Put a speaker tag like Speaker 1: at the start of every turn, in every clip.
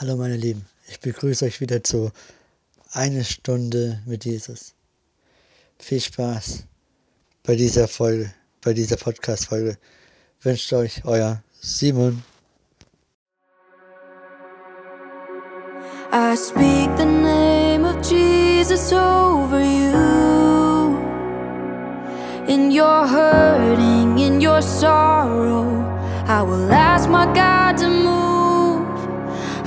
Speaker 1: Hallo meine Lieben, ich begrüße euch wieder zu eine Stunde mit Jesus. Viel Spaß bei dieser Folge, bei dieser Podcast-Folge. Wünscht euch euer Simon. I speak the name of Jesus over you. In your hurting, in your sorrow, I will ask my God to move.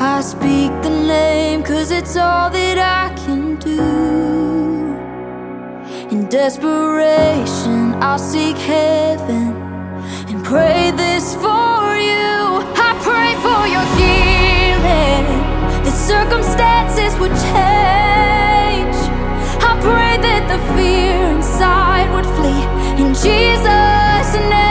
Speaker 1: I speak the name, cause it's all that I can do. In desperation, I'll seek heaven and pray this for you. I pray for your healing The circumstances would change. I pray that the fear inside would flee in Jesus' name.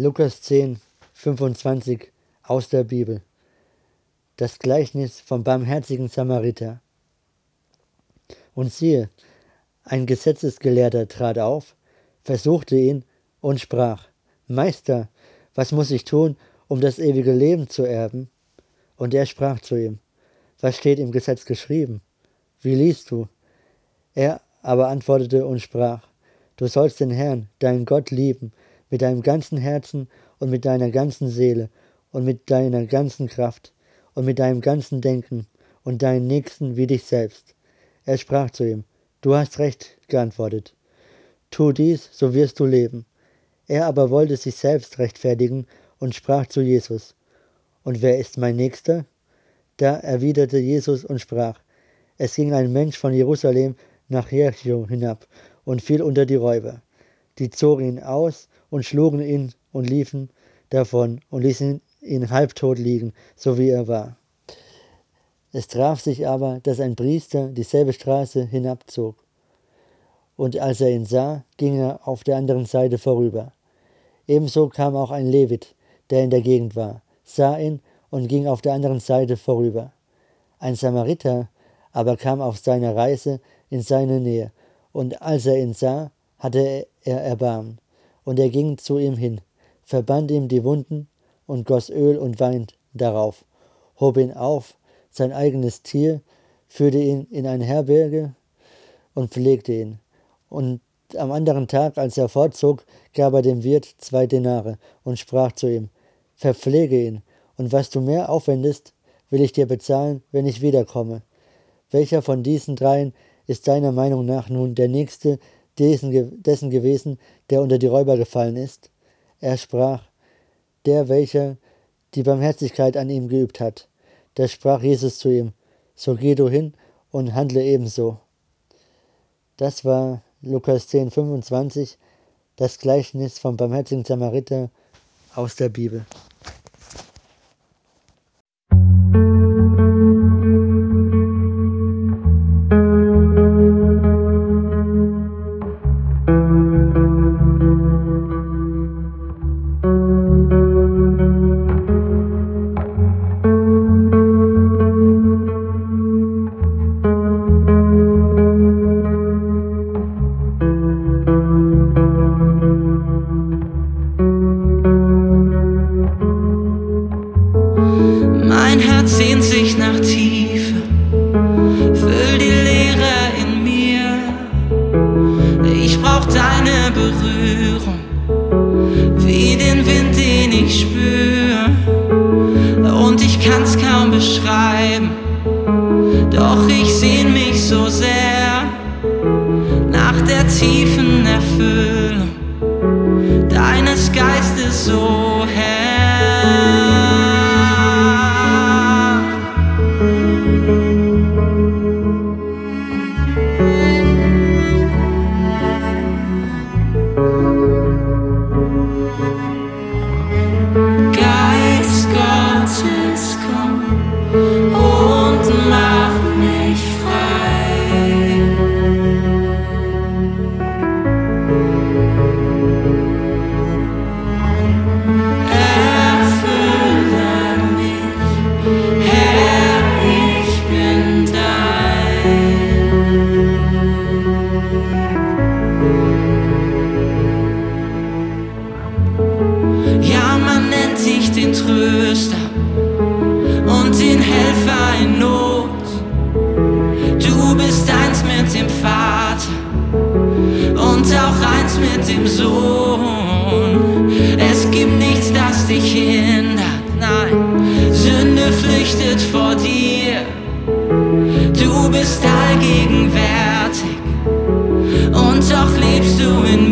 Speaker 1: Lukas 10, 25 aus der Bibel. Das Gleichnis vom barmherzigen Samariter. Und siehe, ein Gesetzesgelehrter trat auf, versuchte ihn und sprach, Meister, was muss ich tun, um das ewige Leben zu erben? Und er sprach zu ihm, was steht im Gesetz geschrieben? Wie liest du? Er aber antwortete und sprach, du sollst den Herrn, deinen Gott, lieben, mit deinem ganzen Herzen und mit deiner ganzen Seele und mit deiner ganzen Kraft und mit deinem ganzen Denken und deinen Nächsten wie dich selbst. Er sprach zu ihm, du hast recht geantwortet. Tu dies, so wirst du leben. Er aber wollte sich selbst rechtfertigen und sprach zu Jesus, Und wer ist mein Nächster? Da erwiderte Jesus und sprach, Es ging ein Mensch von Jerusalem nach Jericho hinab und fiel unter die Räuber.
Speaker 2: die zogen ihn aus und schlugen ihn und liefen davon und ließen ihn halbtot liegen, so wie er war. Es traf sich aber, dass ein Priester dieselbe Straße hinabzog. Und als er ihn sah, ging er auf der anderen Seite vorüber. Ebenso kam auch ein Levit, der in der Gegend war, sah ihn und ging auf der anderen Seite vorüber. Ein Samariter aber kam auf seiner Reise in seine Nähe, und als er ihn sah, hatte er Erbarmen. Und er ging zu ihm hin, verband ihm die Wunden und goss Öl und Wein darauf, hob ihn auf, sein eigenes Tier, führte ihn in eine Herberge und pflegte ihn. Und am anderen Tag, als er fortzog, gab er dem Wirt zwei Denare und sprach zu ihm, Verpflege ihn, und was du mehr aufwendest, will ich dir bezahlen, wenn ich wiederkomme. Welcher von diesen dreien ist deiner Meinung nach nun der nächste dessen, dessen gewesen, der unter die Räuber gefallen ist? Er sprach, der, welcher die Barmherzigkeit an ihm geübt hat. Da sprach Jesus zu ihm, so geh du hin und handle ebenso. Das war Lukas 10, 25, das Gleichnis vom barmherzigen Samariter aus der Bibel.
Speaker 3: ich den Tröster und den Helfer in Not. Du bist eins mit dem Vater und auch eins mit dem Sohn. Es gibt nichts, das dich hindert, nein. Sünde flüchtet vor dir. Du bist allgegenwärtig und doch lebst du in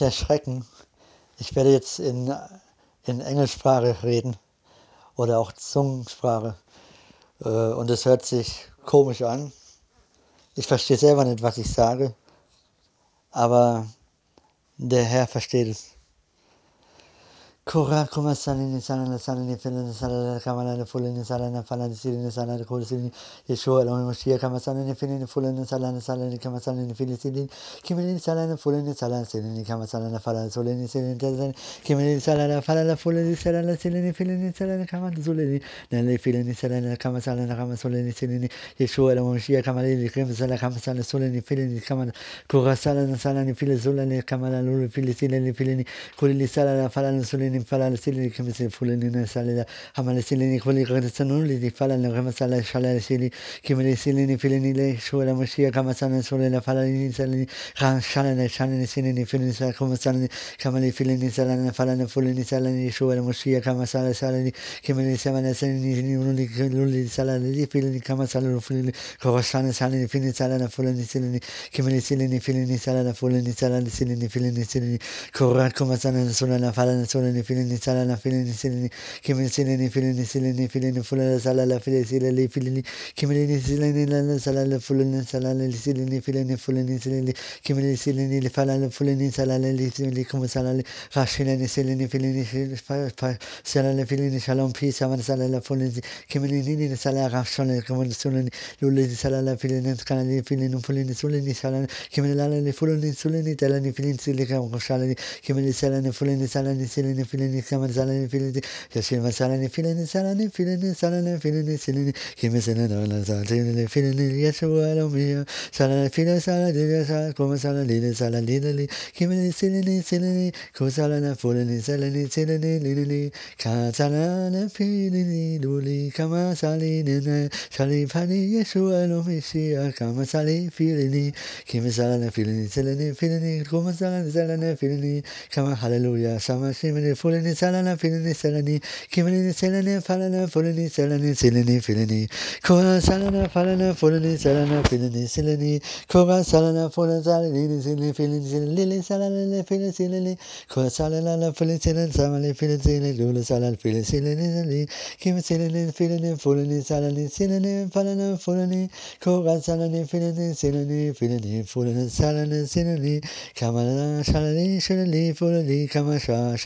Speaker 2: nicht erschrecken. Ich werde jetzt in, in Engelssprache reden oder auch Zungensprache. Äh, und es hört sich komisch an. Ich verstehe selber nicht, was ich sage, aber der Herr versteht es. Kora kuma salini salana salini filini salana kamala fulini salana falani silini salana kulisini Yeshua Elohim Mashiach kama salini filini fulini salana salini kama salini filini silini kimini salana fulini salana silini kama salana falani sulini silini salana kimini salana falana fulini salana silini filini salana kama sulini nali filini salana kama salana kama sulini silini Yeshua Elohim Mashiach kama lili kama salana kama salana sulini filini kama kora salana salani filini sulini kama lulu filini silini filini kulili salana falani sulini ni fala sili kama se fulani na sala hamala sili ni kwali kada sanu li fala na kama sala shala sili kama le sili ni fili ni le shola mashia kama sana sola la fala ni sala ni khan shala na shala ni sili ni fili ni sala kama sala ni kama le fili ni sala na fala na fuli ni sala ni shola mashia kama sala sala ni kama le sama na sala ni ni ulu ni ulu sala ni fili fili fili fili fili filini salala filini silini kimini silini filini silini filini fulana salala filini silini filini kimini silini lala salala fulani salala silini filini fulani silini kimini silini falala fulani salala silini kuma salala fashilani silini filini salala filini shalom peace aman salala fulani kimini nini salala rashone kuma sulini luli salala filini kanali filini fulani sulini salala kimini lala fulani sulini talani filini silini kama shalani kimini salani fulani salani silini filini kama salani filini yashima salani filini salani filini salani filini silini kimi silini ala salani filini yeshua alomia salani filini salani yasa kuma salani lili salani lili kimi silini silini kusalana fulini salani silini lili ka salani filini luli kama salini na sali pani yeshua alomia kama sali filini kimi salani filini silini filini kuma salani salani filini kama hallelujah sama shimini fulini salana filini salani. Kimini salani falana fulini salani silini filini koa salana falana fulini salana filini silini koa salana fulini salani silini filini silini lili salana filini silini koa salana fulini silini samali filini silini lulu salana filini silini silini kimi silini filini fulini salani silini falana fulini koa salani filini silini filini fulini salani silini kamala salani shilili fulini kama sha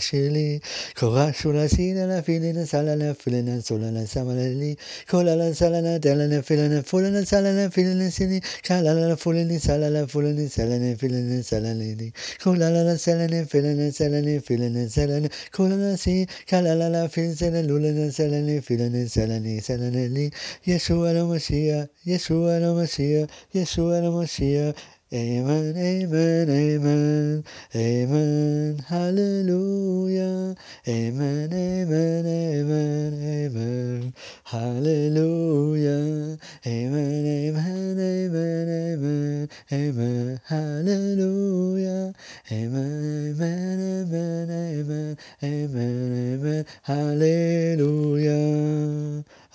Speaker 2: שלי, שלי. קורא שולה סיננה פילנה סלנה פילנה סולנה סמלה לי. קולנה סלנה דלנה פילנה פולנה סלנה פילנה סיני. קלנה פולני סלנה פולני סלנה פילנה סלנה לי. קולנה סלנה פילנה סלנה פילנה סלנה. קולנה סי קלנה פילנה לולנה סלנה פילנה סלנה סלנה לי. ישוע למשיח, ישוע למשיח, ישוע למשיח. Amen, amen, amen, amen, hallelujah. Amen, amen, amen, amen, hallelujah. Amen, amen, amen, amen, amen, hallelujah. Amen, amen, amen, amen, amen, amen, hallelujah.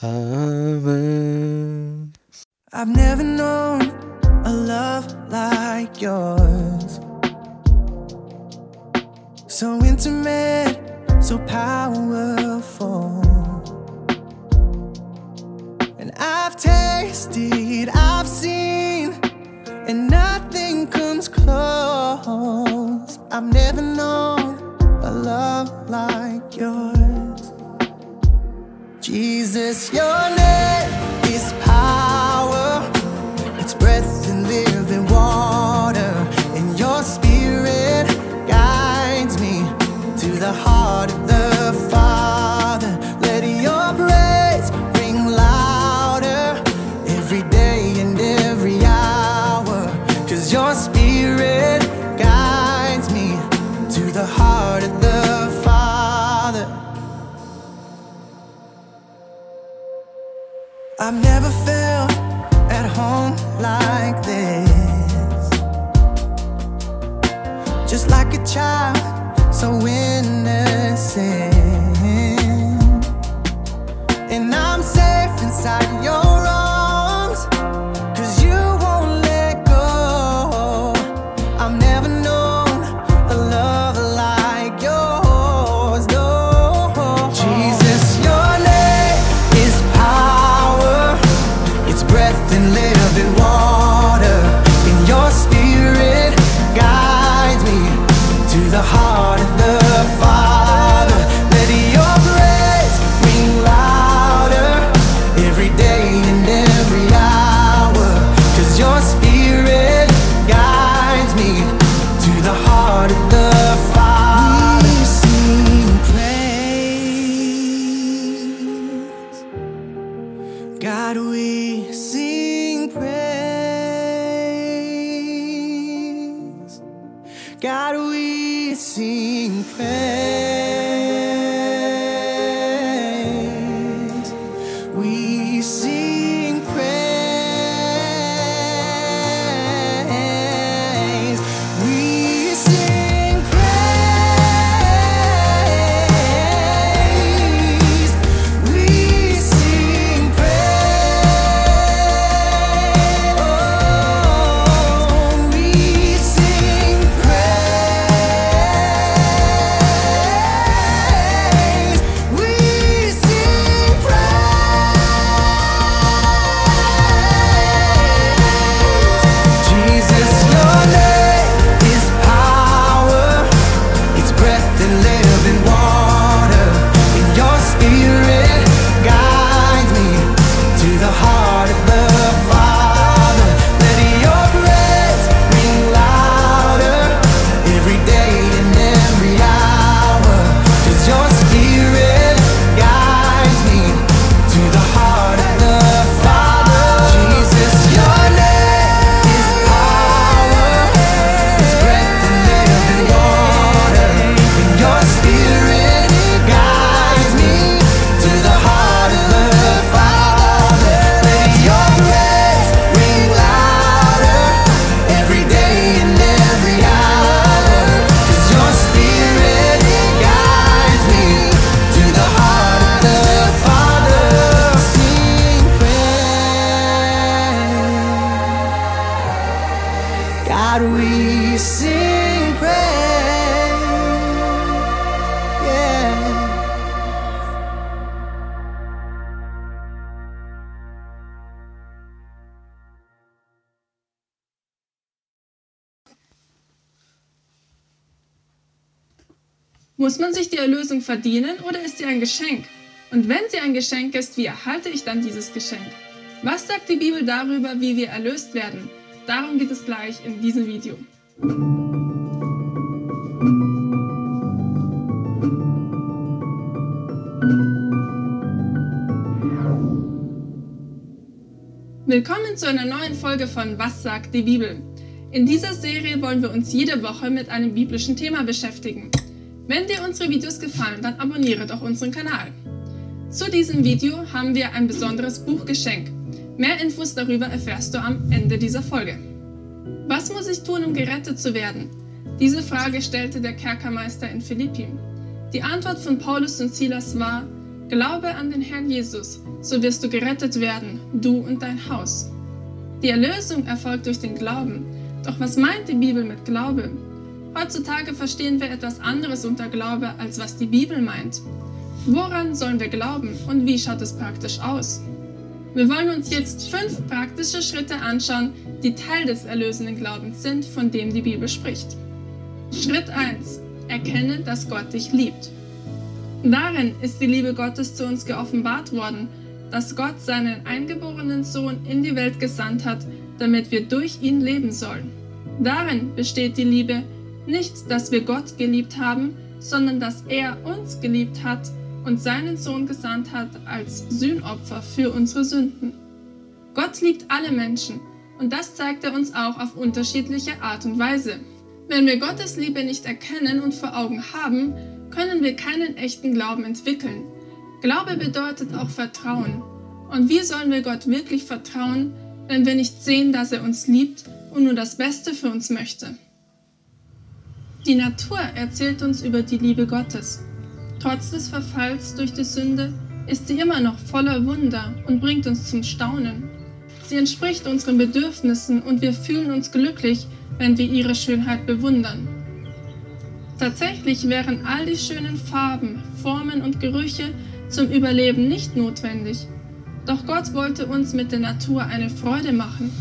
Speaker 2: Amen.
Speaker 4: I've never known a love like yours. So intimate, so powerful. And I've tasted, I've seen, and nothing comes close. I've never known a love like yours. Jesus, your name is power.
Speaker 5: Verdienen oder ist sie ein Geschenk? Und wenn sie ein Geschenk ist, wie erhalte ich dann dieses Geschenk? Was sagt die Bibel darüber, wie wir erlöst werden? Darum geht es gleich in diesem Video. Willkommen zu einer neuen Folge von Was sagt die Bibel? In dieser Serie wollen wir uns jede Woche mit einem biblischen Thema beschäftigen. Wenn dir unsere Videos gefallen, dann abonniere doch unseren Kanal. Zu diesem Video haben wir ein besonderes Buchgeschenk. Mehr Infos darüber erfährst du am Ende dieser Folge. Was muss ich tun, um gerettet zu werden? Diese Frage stellte der Kerkermeister in Philippi. Die Antwort von Paulus und Silas war, Glaube an den Herrn Jesus, so wirst du gerettet werden, du und dein Haus. Die Erlösung erfolgt durch den Glauben. Doch was meint die Bibel mit Glaube? Heutzutage verstehen wir etwas anderes unter Glaube, als was die Bibel meint. Woran sollen wir glauben und wie schaut es praktisch aus? Wir wollen uns jetzt fünf praktische Schritte anschauen, die Teil des erlösenden Glaubens sind, von dem die Bibel spricht. Schritt 1. Erkenne, dass Gott dich liebt. Darin ist die Liebe Gottes zu uns geoffenbart worden, dass Gott seinen eingeborenen Sohn in die Welt gesandt hat, damit wir durch ihn leben sollen. Darin besteht die Liebe, nicht, dass wir Gott geliebt haben, sondern dass er uns geliebt hat und seinen Sohn gesandt hat als Sühnopfer für unsere Sünden. Gott liebt alle Menschen und das zeigt er uns auch auf unterschiedliche Art und Weise. Wenn wir Gottes Liebe nicht erkennen und vor Augen haben, können wir keinen echten Glauben entwickeln. Glaube bedeutet auch Vertrauen. Und wie sollen wir Gott wirklich vertrauen, wenn wir nicht sehen, dass er uns liebt und nur das Beste für uns möchte? Die Natur erzählt uns über die Liebe Gottes. Trotz des Verfalls durch die Sünde ist sie immer noch voller Wunder und bringt uns zum Staunen. Sie entspricht unseren Bedürfnissen und wir fühlen uns glücklich, wenn wir ihre Schönheit bewundern. Tatsächlich wären all die schönen Farben, Formen und Gerüche zum Überleben nicht notwendig. Doch Gott wollte uns mit der Natur eine Freude machen.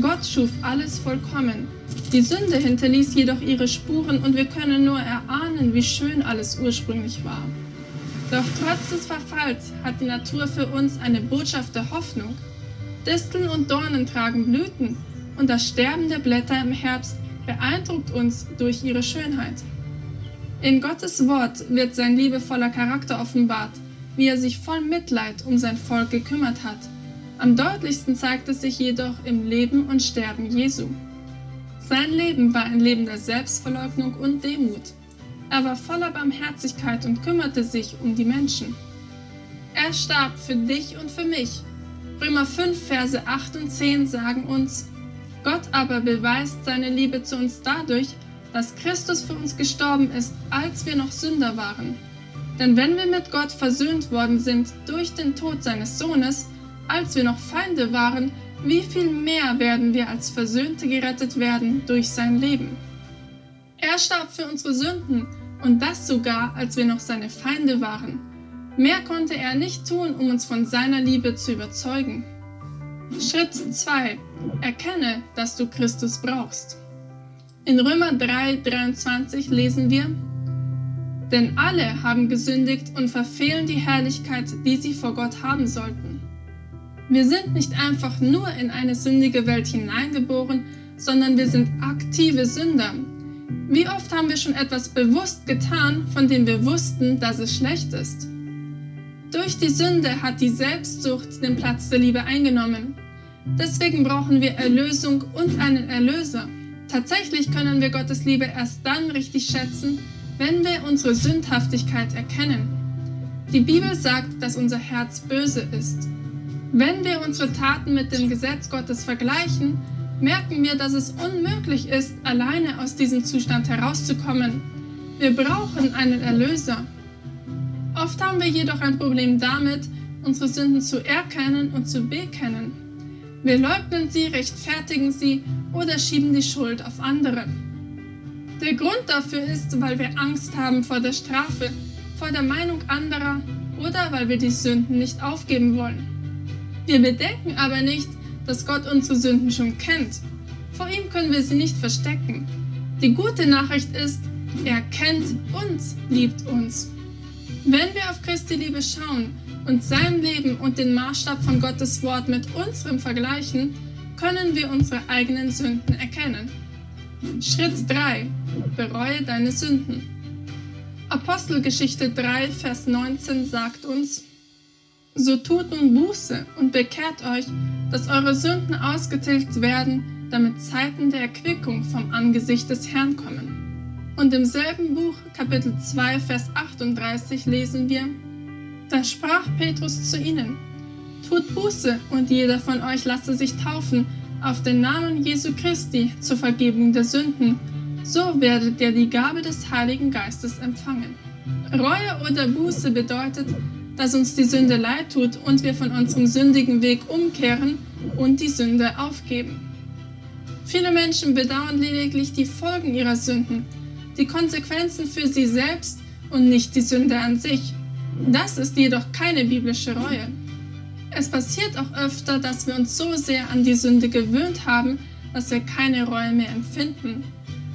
Speaker 5: Gott schuf alles vollkommen. Die Sünde hinterließ jedoch ihre Spuren und wir können nur erahnen, wie schön alles ursprünglich war. Doch trotz des Verfalls hat die Natur für uns eine Botschaft der Hoffnung. Disteln und Dornen tragen Blüten und das Sterben der Blätter im Herbst beeindruckt uns durch ihre Schönheit. In Gottes Wort wird sein liebevoller Charakter offenbart, wie er sich voll Mitleid um sein Volk gekümmert hat. Am deutlichsten zeigt es sich jedoch im Leben und Sterben Jesu. Sein Leben war ein Leben der Selbstverleugnung und Demut. Er war voller Barmherzigkeit und kümmerte sich um die Menschen. Er starb für dich und für mich. Römer 5, Verse 8 und 10 sagen uns, Gott aber beweist seine Liebe zu uns dadurch, dass Christus für uns gestorben ist, als wir noch Sünder waren. Denn wenn wir mit Gott versöhnt worden sind durch den Tod seines Sohnes, als wir noch Feinde waren, wie viel mehr werden wir als Versöhnte gerettet werden durch sein Leben? Er starb für unsere Sünden und das sogar, als wir noch seine Feinde waren. Mehr konnte er nicht tun, um uns von seiner Liebe zu überzeugen. Schritt 2. Erkenne, dass du Christus brauchst. In Römer 3, 23 lesen wir, denn alle haben gesündigt und verfehlen die Herrlichkeit, die sie vor Gott haben sollten. Wir sind nicht einfach nur in eine sündige Welt hineingeboren, sondern wir sind aktive Sünder. Wie oft haben wir schon etwas bewusst getan, von dem wir wussten, dass es schlecht ist? Durch die Sünde hat die Selbstsucht den Platz der Liebe eingenommen. Deswegen brauchen wir Erlösung und einen Erlöser. Tatsächlich können wir Gottes Liebe erst dann richtig schätzen, wenn wir unsere Sündhaftigkeit erkennen. Die Bibel sagt, dass unser Herz böse ist. Wenn wir unsere Taten mit dem Gesetz Gottes vergleichen, merken wir, dass es unmöglich ist, alleine aus diesem Zustand herauszukommen. Wir brauchen einen Erlöser. Oft haben wir jedoch ein Problem damit, unsere Sünden zu erkennen und zu bekennen. Wir leugnen sie, rechtfertigen sie oder schieben die Schuld auf andere. Der Grund dafür ist, weil wir Angst haben vor der Strafe, vor der Meinung anderer oder weil wir die Sünden nicht aufgeben wollen. Wir bedenken aber nicht, dass Gott unsere Sünden schon kennt. Vor ihm können wir sie nicht verstecken. Die gute Nachricht ist, er kennt uns, liebt uns. Wenn wir auf Christi Liebe schauen und sein Leben und den Maßstab von Gottes Wort mit unserem vergleichen, können wir unsere eigenen Sünden erkennen. Schritt 3. Bereue deine Sünden. Apostelgeschichte 3, Vers 19 sagt uns, So tut nun Buße und bekehrt euch, dass eure Sünden ausgetilgt werden, damit Zeiten der Erquickung vom Angesicht des Herrn kommen. Und im selben Buch, Kapitel 2, Vers 38, lesen wir, Da sprach Petrus zu ihnen, Tut Buße und jeder von euch lasse sich taufen auf den Namen Jesu Christi zur Vergebung der Sünden. So werdet ihr die Gabe des Heiligen Geistes empfangen. Reue oder Buße bedeutet, dass uns die Sünde leid tut und wir von unserem sündigen Weg umkehren und die Sünde aufgeben. Viele Menschen bedauern lediglich die Folgen ihrer Sünden, die Konsequenzen für sie selbst und nicht die Sünde an sich. Das ist jedoch keine biblische Reue. Es passiert auch öfter, dass wir uns so sehr an die Sünde gewöhnt haben, dass wir keine Reue mehr empfinden.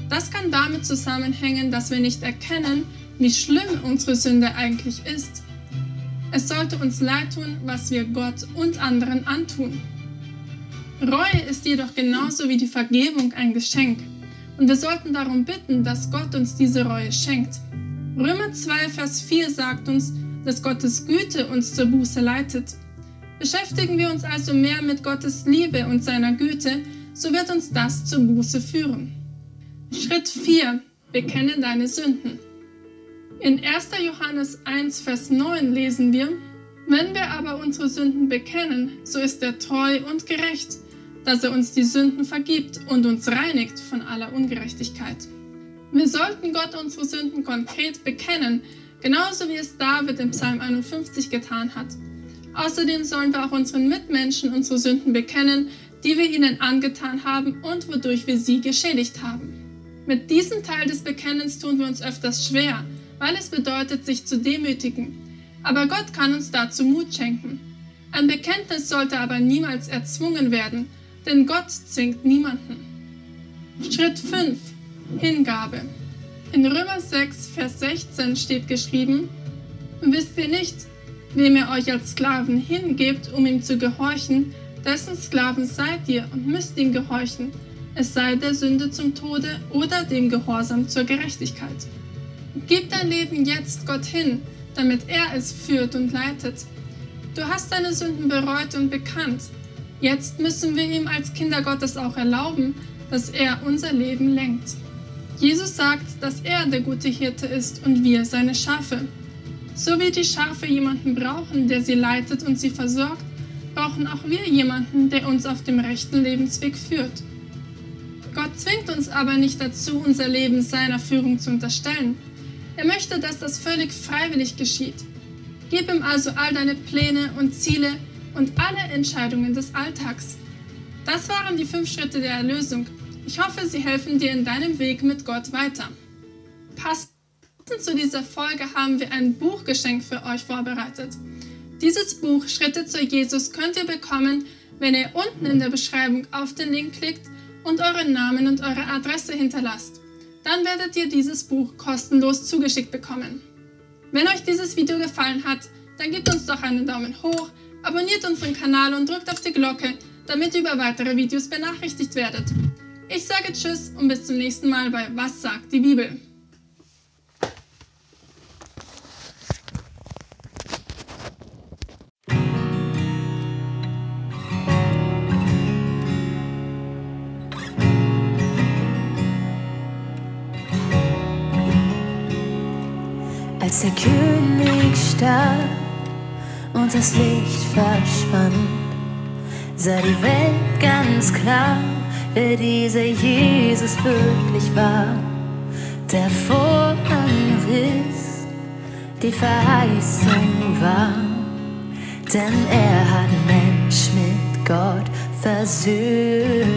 Speaker 5: Das kann damit zusammenhängen, dass wir nicht erkennen, wie schlimm unsere Sünde eigentlich ist. Es sollte uns leid tun, was wir Gott und anderen antun. Reue ist jedoch genauso wie die Vergebung ein Geschenk. Und wir sollten darum bitten, dass Gott uns diese Reue schenkt. Römer 2, Vers 4 sagt uns, dass Gottes Güte uns zur Buße leitet. Beschäftigen wir uns also mehr mit Gottes Liebe und seiner Güte, so wird uns das zur Buße führen. Schritt 4. Bekenne deine Sünden. In 1. Johannes 1, Vers 9 lesen wir, Wenn wir aber unsere Sünden bekennen, so ist er treu und gerecht, dass er uns die Sünden vergibt und uns reinigt von aller Ungerechtigkeit. Wir sollten Gott unsere Sünden konkret bekennen, genauso wie es David im Psalm 51 getan hat. Außerdem sollen wir auch unseren Mitmenschen unsere Sünden bekennen, die wir ihnen angetan haben und wodurch wir sie geschädigt haben. Mit diesem Teil des Bekennens tun wir uns öfters schwer, weil es bedeutet, sich zu demütigen. Aber Gott kann uns dazu Mut schenken. Ein Bekenntnis sollte aber niemals erzwungen werden, denn Gott zwingt niemanden. Schritt 5. Hingabe. In Römer 6, Vers 16 steht geschrieben, Wisst ihr nicht, wem ihr euch als Sklaven hingebt, um ihm zu gehorchen, dessen Sklaven seid ihr und müsst ihm gehorchen, es sei der Sünde zum Tode oder dem Gehorsam zur Gerechtigkeit. Gib dein Leben jetzt Gott hin, damit er es führt und leitet. Du hast deine Sünden bereut und bekannt. Jetzt müssen wir ihm als Kinder Gottes auch erlauben, dass er unser Leben lenkt. Jesus sagt, dass er der gute Hirte ist und wir seine Schafe. So wie die Schafe jemanden brauchen, der sie leitet und sie versorgt, brauchen auch wir jemanden, der uns auf dem rechten Lebensweg führt. Gott zwingt uns aber nicht dazu, unser Leben seiner Führung zu unterstellen. Er möchte, dass das völlig freiwillig geschieht. Gib ihm also all deine Pläne und Ziele und alle Entscheidungen des Alltags. Das waren die fünf Schritte der Erlösung. Ich hoffe, sie helfen dir in deinem Weg mit Gott weiter. Passend zu dieser Folge haben wir ein Buchgeschenk für euch vorbereitet. Dieses Buch Schritte zu Jesus könnt ihr bekommen, wenn ihr unten in der Beschreibung auf den Link klickt und euren Namen und eure Adresse hinterlasst. Dann werdet ihr dieses Buch kostenlos zugeschickt bekommen. Wenn euch dieses Video gefallen hat, dann gebt uns doch einen Daumen hoch, abonniert unseren Kanal und drückt auf die Glocke, damit ihr über weitere Videos benachrichtigt werdet. Ich sage Tschüss und bis zum nächsten Mal bei Was sagt die Bibel?
Speaker 1: Als der König starb und das Licht verschwand, sah die Welt ganz klar, wer dieser Jesus wirklich war. Der Vorhang riss, die Verheißung war, denn er hat Mensch mit Gott versöhnt.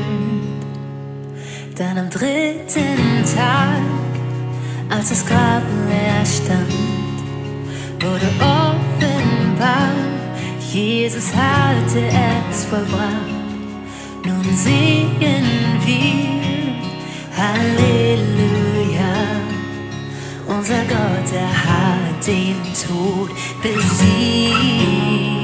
Speaker 1: Dann am dritten Tag als das Grab leer stand, wurde offenbar, Jesus hatte es vollbracht. Nun singen wir Halleluja. Unser Gott, er hat den Tod besiegt.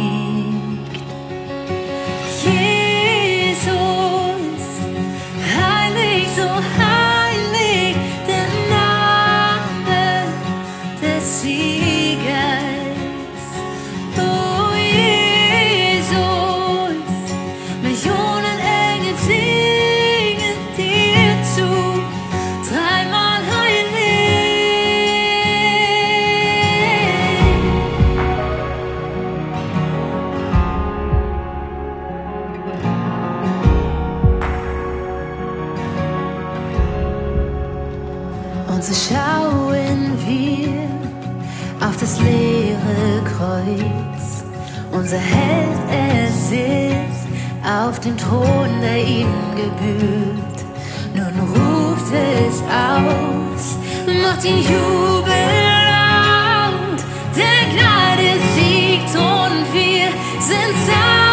Speaker 1: Unser Held, er sitzt auf dem Thron, der ihm gebührt. Nun ruft es aus, macht ihn Jubel. Der Gnade siegt und wir sind sein.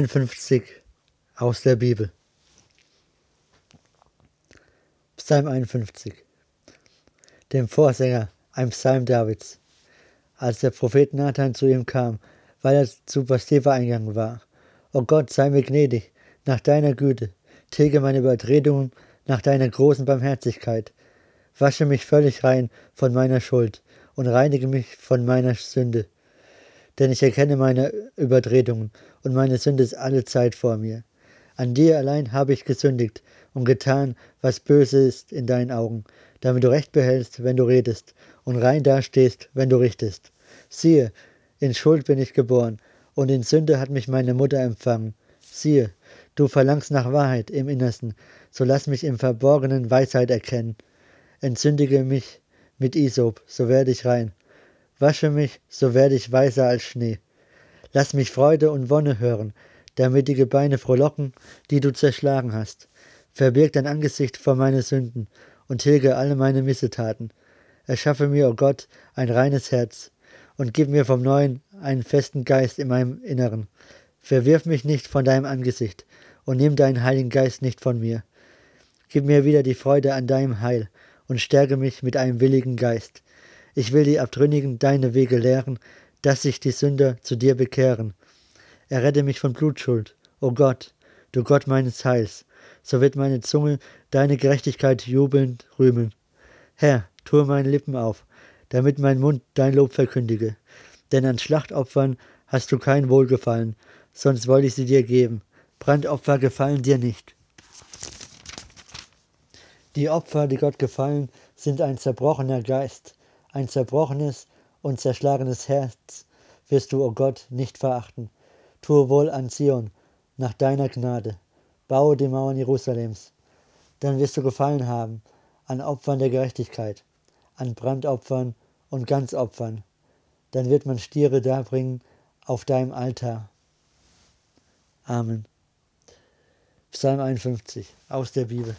Speaker 2: 51 aus der Bibel. Psalm 51. Dem Vorsänger, ein Psalm Davids. Als der Prophet Nathan zu ihm kam, weil er zu Bathseba eingegangen war. O Gott, sei mir gnädig, nach deiner Güte, tilge meine Übertretungen nach deiner großen Barmherzigkeit. Wasche mich völlig rein von meiner Schuld und reinige mich von meiner Sünde. Denn ich erkenne meine Übertretungen und meine Sünde ist alle Zeit vor mir. An dir allein habe ich gesündigt und getan, was böse ist in deinen Augen, damit du recht behältst, wenn du redest, und rein dastehst, wenn du richtest. Siehe, in Schuld bin ich geboren, und in Sünde hat mich meine Mutter empfangen. Siehe, du verlangst nach Wahrheit im Innersten, so lass mich im Verborgenen Weisheit erkennen. Entzündige mich mit Isop, so werde ich rein. Wasche mich, so werde ich weißer als Schnee. Lass mich Freude und Wonne hören, damit die Gebeine frohlocken, die du zerschlagen hast. Verbirg dein Angesicht vor meine Sünden und tilge alle meine Missetaten. Erschaffe mir, o oh Gott, ein reines Herz und gib mir vom Neuen einen festen Geist in meinem Inneren. Verwirf mich nicht von deinem Angesicht und nimm deinen Heiligen Geist nicht von mir. Gib mir wieder die Freude an deinem Heil und stärke mich mit einem willigen Geist. Ich will die Abtrünnigen deine Wege lehren, dass sich die Sünder zu dir bekehren. Errette mich von Blutschuld, o Gott, du Gott meines Heils, so wird meine Zunge deine Gerechtigkeit jubelnd rühmen. Herr, tue meine Lippen auf, damit mein Mund dein Lob verkündige. Denn an Schlachtopfern hast du kein Wohlgefallen, sonst wollte ich sie dir geben. Brandopfer gefallen dir nicht. Die Opfer, die Gott gefallen, sind ein zerbrochener Geist, ein zerbrochenes und zerschlagenes Herz wirst du, o oh Gott, nicht verachten. Tue wohl an Zion, nach deiner Gnade. Baue die Mauern Jerusalems. Dann wirst du gefallen haben an Opfern der Gerechtigkeit, an Brandopfern und Ganzopfern. Dann wird man Stiere darbringen auf deinem Altar. Amen. Psalm 51 aus der Bibel.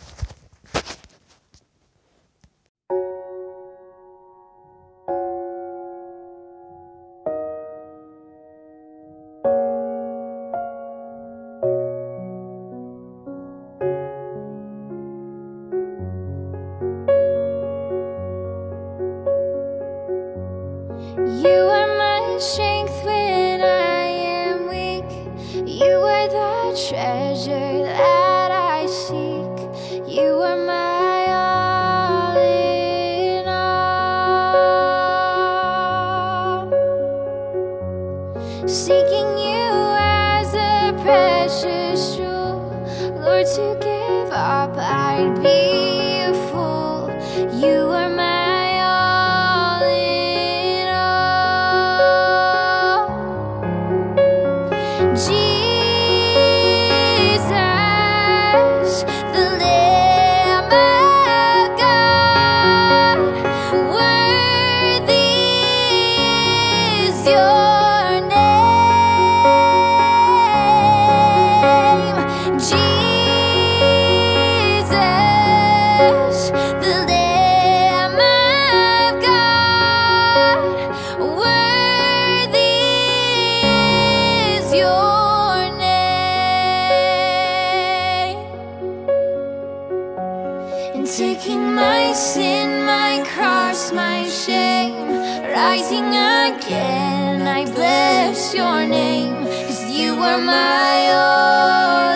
Speaker 2: Taking
Speaker 1: my sin, my cross, my shame Rising again, I bless your name Cause you are my all.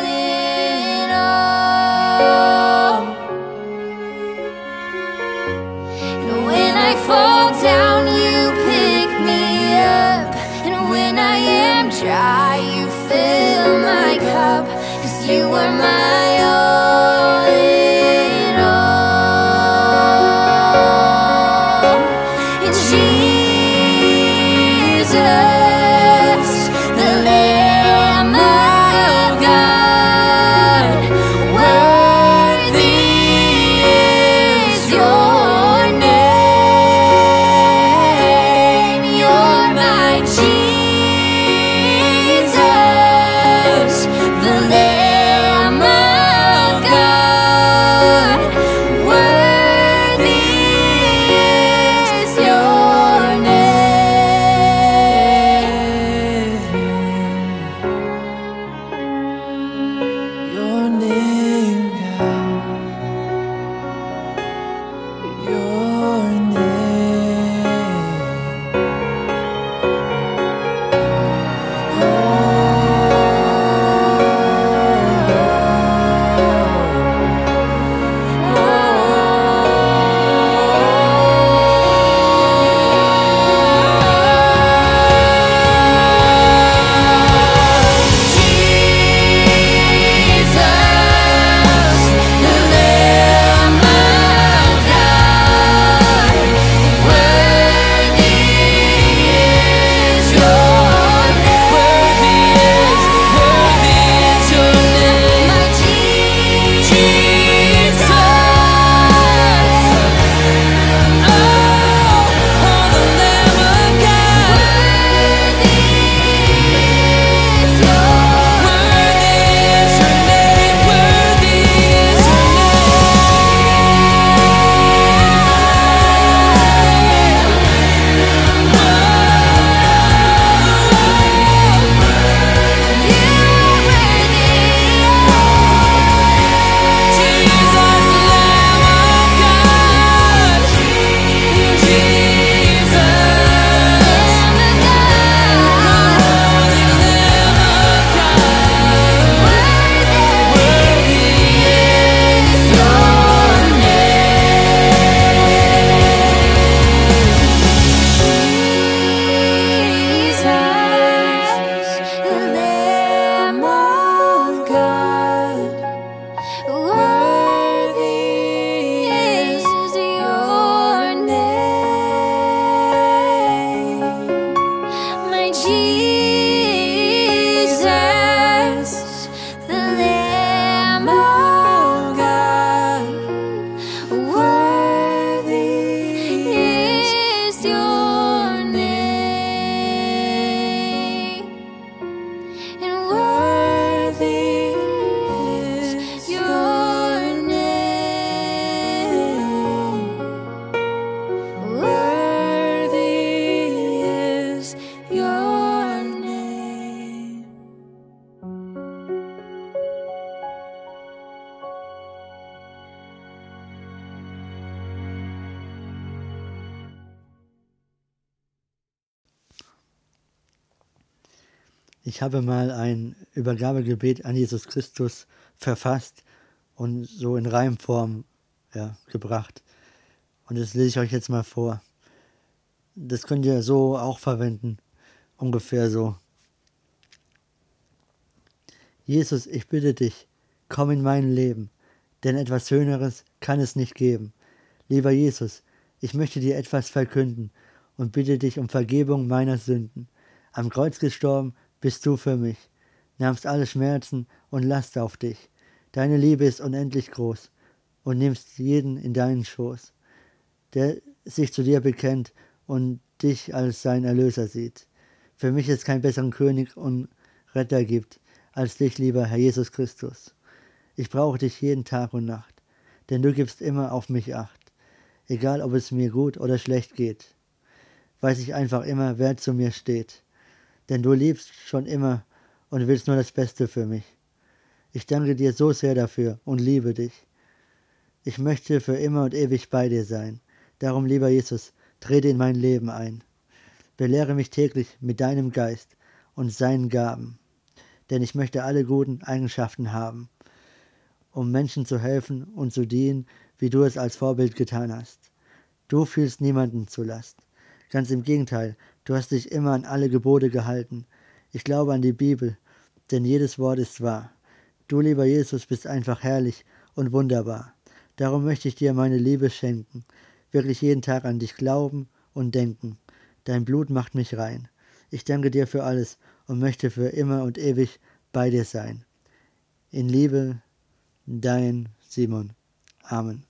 Speaker 2: Habe mal ein Übergabegebet an Jesus Christus verfasst und so in Reimform ja, gebracht. Und das lese ich euch jetzt mal vor. Das könnt ihr so auch verwenden. Ungefähr so. Jesus, ich bitte dich, komm in mein Leben, denn etwas Schöneres kann es nicht geben. Lieber Jesus, ich möchte dir etwas verkünden und bitte dich um Vergebung meiner Sünden. Am Kreuz gestorben bist du für mich, nahmst alle Schmerzen und Last auf dich. Deine Liebe ist unendlich groß und nimmst jeden in deinen Schoß, der sich zu dir bekennt und dich als sein Erlöser sieht. Für mich es keinen besseren König und Retter gibt als dich, lieber Herr Jesus Christus. Ich brauche dich jeden Tag und Nacht, denn du gibst immer auf mich acht. Egal, ob es mir gut oder schlecht geht, weiß ich einfach immer, wer zu mir steht denn du liebst schon immer und willst nur das Beste für mich. Ich danke dir so sehr dafür und liebe dich. Ich möchte für immer und ewig bei dir sein. Darum, lieber Jesus, trete in mein Leben ein. Belehre mich täglich mit deinem Geist und seinen Gaben, denn ich möchte alle guten Eigenschaften haben, um Menschen zu helfen und zu dienen, wie du es als Vorbild getan hast. Du fühlst niemanden zu Last. Ganz im Gegenteil, Du hast dich immer an alle Gebote gehalten. Ich glaube an die Bibel, denn jedes Wort ist wahr. Du, lieber Jesus, bist einfach herrlich und wunderbar. Darum möchte ich dir meine Liebe schenken, wirklich jeden Tag an dich glauben und denken. Dein Blut macht mich rein. Ich danke dir für alles und möchte für immer und ewig bei dir sein. In Liebe, dein Simon. Amen.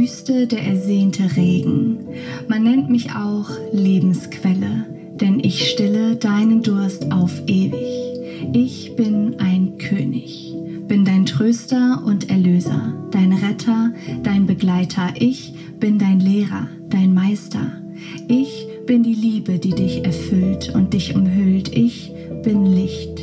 Speaker 6: Wüste der ersehnte Regen. Man nennt mich auch Lebensquelle, denn ich stille deinen Durst auf ewig. Ich bin ein König, bin dein Tröster und Erlöser, dein Retter, dein Begleiter. Ich bin dein Lehrer, dein Meister. Ich bin die Liebe, die dich erfüllt und dich umhüllt. Ich bin Licht.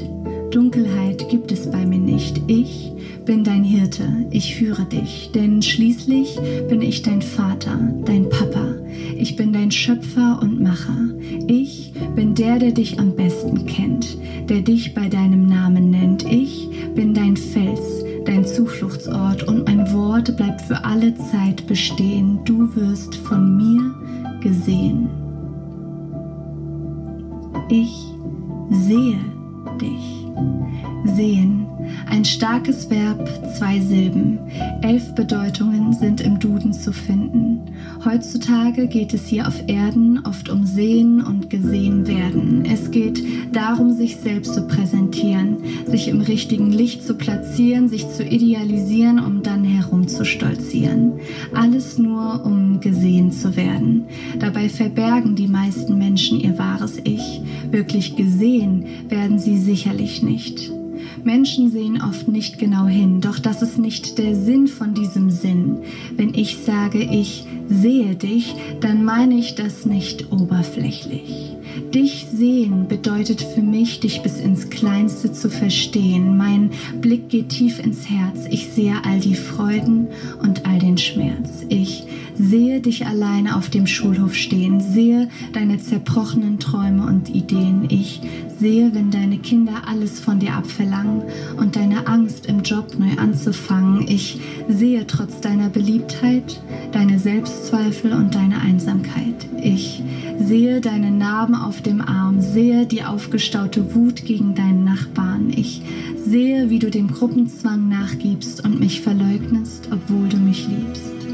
Speaker 6: Dunkelheit gibt es bei mir nicht. Ich bin dein Hirte, ich führe dich, denn schließlich bin ich dein Vater, dein Papa. Ich bin dein Schöpfer und Macher. Ich bin der, der dich am besten kennt, der dich bei deinem Namen nennt. Ich bin dein Fels, dein Zufluchtsort und mein Wort bleibt für alle Zeit bestehen. Du wirst von mir gesehen. Ich sehe dich. Sehen ein starkes Verb, zwei Silben. Elf Bedeutungen sind im Duden zu finden. Heutzutage geht es hier auf Erden oft um Sehen und gesehen werden. Es geht darum, sich selbst zu präsentieren, sich im richtigen Licht zu platzieren, sich zu idealisieren, um dann herumzustolzieren. Alles nur, um gesehen zu werden. Dabei verbergen die meisten Menschen ihr wahres Ich. Wirklich gesehen werden sie sicherlich nicht. Menschen sehen oft nicht genau hin, doch das ist nicht der Sinn von diesem Sinn. Wenn ich sage, ich sehe dich, dann meine ich das nicht oberflächlich. Dich sehen bedeutet für mich, dich bis ins Kleinste zu verstehen. Mein Blick geht tief ins Herz. Ich sehe all die Freuden und all den Schmerz. Ich sehe dich alleine auf dem Schulhof stehen, sehe deine zerbrochenen Träume und Ideen. Ich sehe, wenn deine Kinder alles von dir abverlangen und deine Angst im Job neu anzufangen. Ich sehe trotz deiner Beliebtheit deine Selbstzweifel und deine Einsamkeit. Ich sehe deine Narben auf dem Arm, sehe die aufgestaute Wut gegen deinen Nachbarn. Ich sehe, wie du dem Gruppenzwang nachgibst und mich verleugnest, obwohl du mich liebst.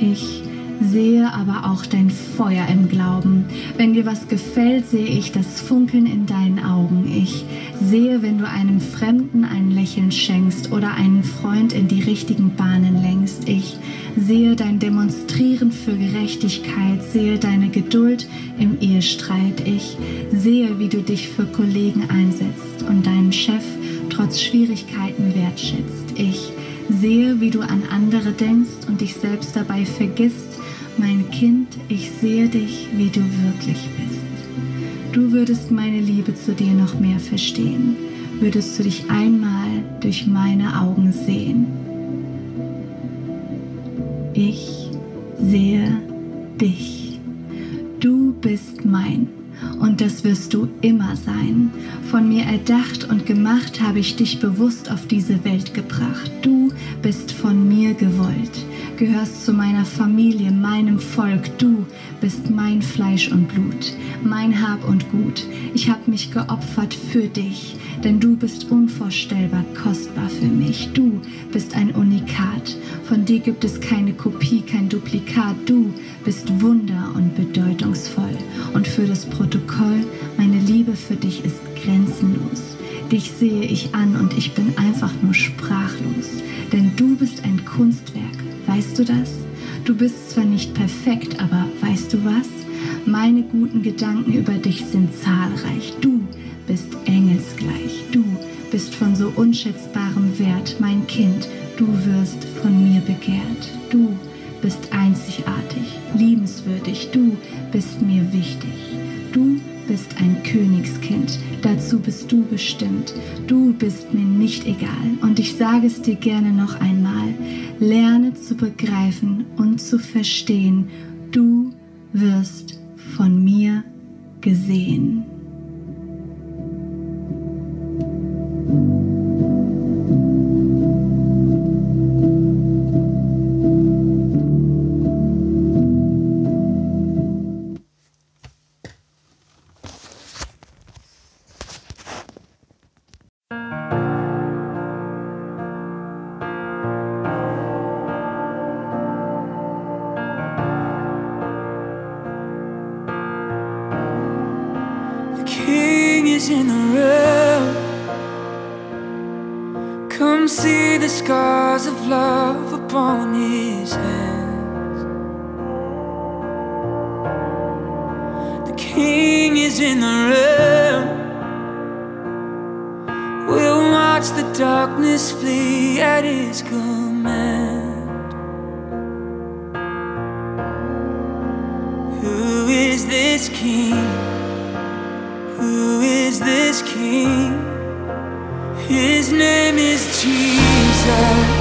Speaker 6: Ich sehe aber auch dein Feuer im Glauben. Wenn dir was gefällt, sehe ich das Funkeln in deinen Augen. Ich sehe, wenn du einem Fremden ein Lächeln schenkst oder einen Freund in die richtigen Bahnen lenkst. Ich sehe dein Demonstrieren für Gerechtigkeit, sehe deine Geduld im Ehestreit. Ich sehe, wie du dich für Kollegen einsetzt und deinen Chef trotz Schwierigkeiten wertschätzt. Ich Sehe, wie du an andere denkst und dich selbst dabei vergisst. Mein Kind, ich sehe dich, wie du wirklich bist. Du würdest meine Liebe zu dir noch mehr verstehen, würdest du dich einmal durch meine Augen sehen. Ich sehe dich. Du bist mein und das wirst du immer sein. Von mir erdacht und gemacht habe ich dich bewusst auf diese Welt gebracht. Du bist von mir gewollt, gehörst zu meiner Familie, meinem Volk. Du bist mein Fleisch und Blut, mein Hab und Gut. Ich habe mich geopfert für dich, denn du bist unvorstellbar kostbar für mich. Du bist ein Unikat. Von dir gibt es keine Kopie, kein Duplikat. Du bist wunder und bedeutungsvoll. Und für das Protokoll, meine Liebe für dich ist grenzenlos. Dich sehe ich an und ich bin einfach nur sprachlos. Denn du bist ein Kunstwerk. Weißt du das? Du bist zwar nicht perfekt, aber weißt du was? Meine guten Gedanken über dich sind zahlreich. Du bist engelsgleich. Du bist von so unschätzbarem Wert, mein Kind. Du wirst von mir begehrt. Du bist einzigartig, liebenswürdig. Du bist mir wichtig. Du bist ein Königskind. Dazu bist du bestimmt. Du bist mir nicht egal. Und ich sage es dir gerne noch einmal. Lerne zu begreifen und zu verstehen. Du wirst von mir gesehen.
Speaker 1: Is this king? His name is Jesus.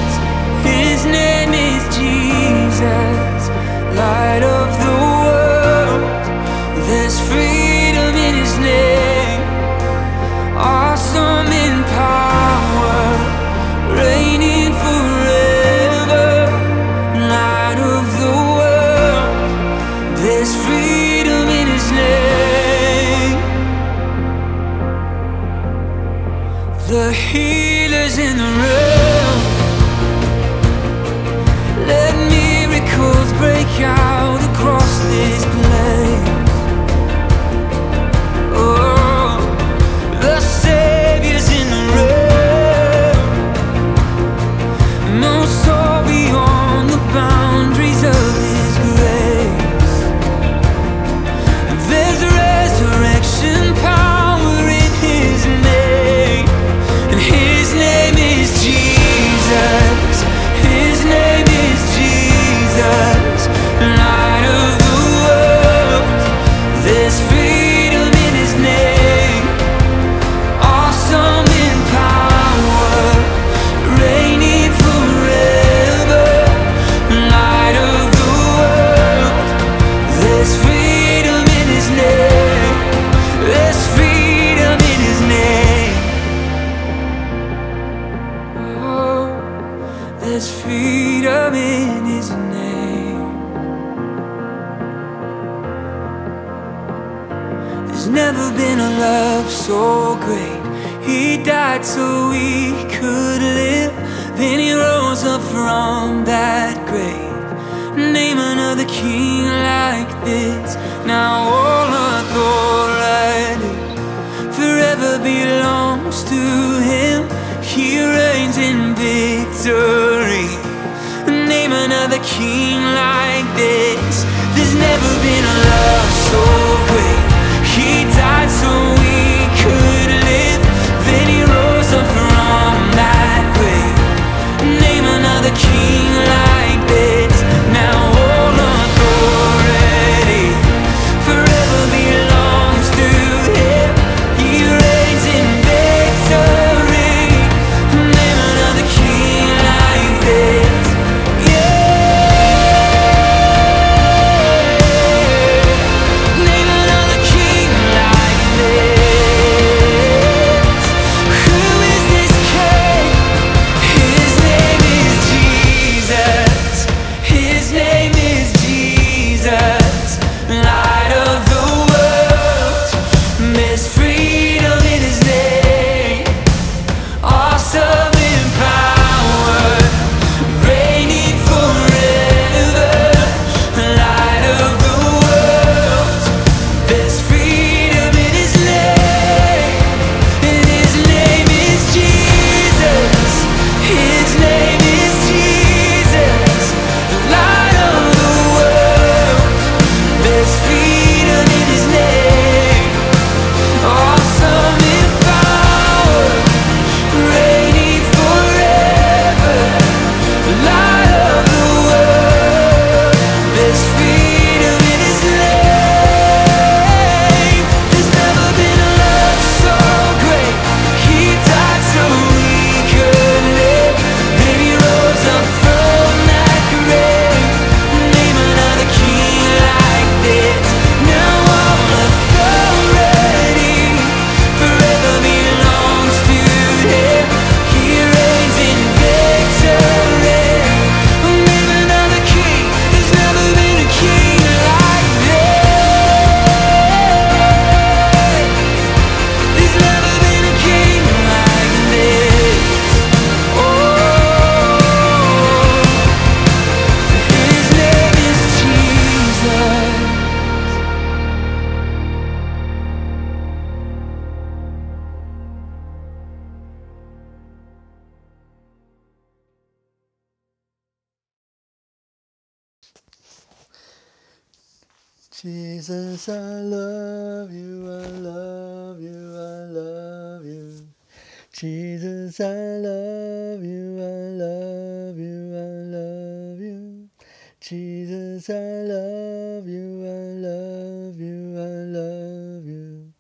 Speaker 1: Jesus,
Speaker 2: I love you, I love you, I love you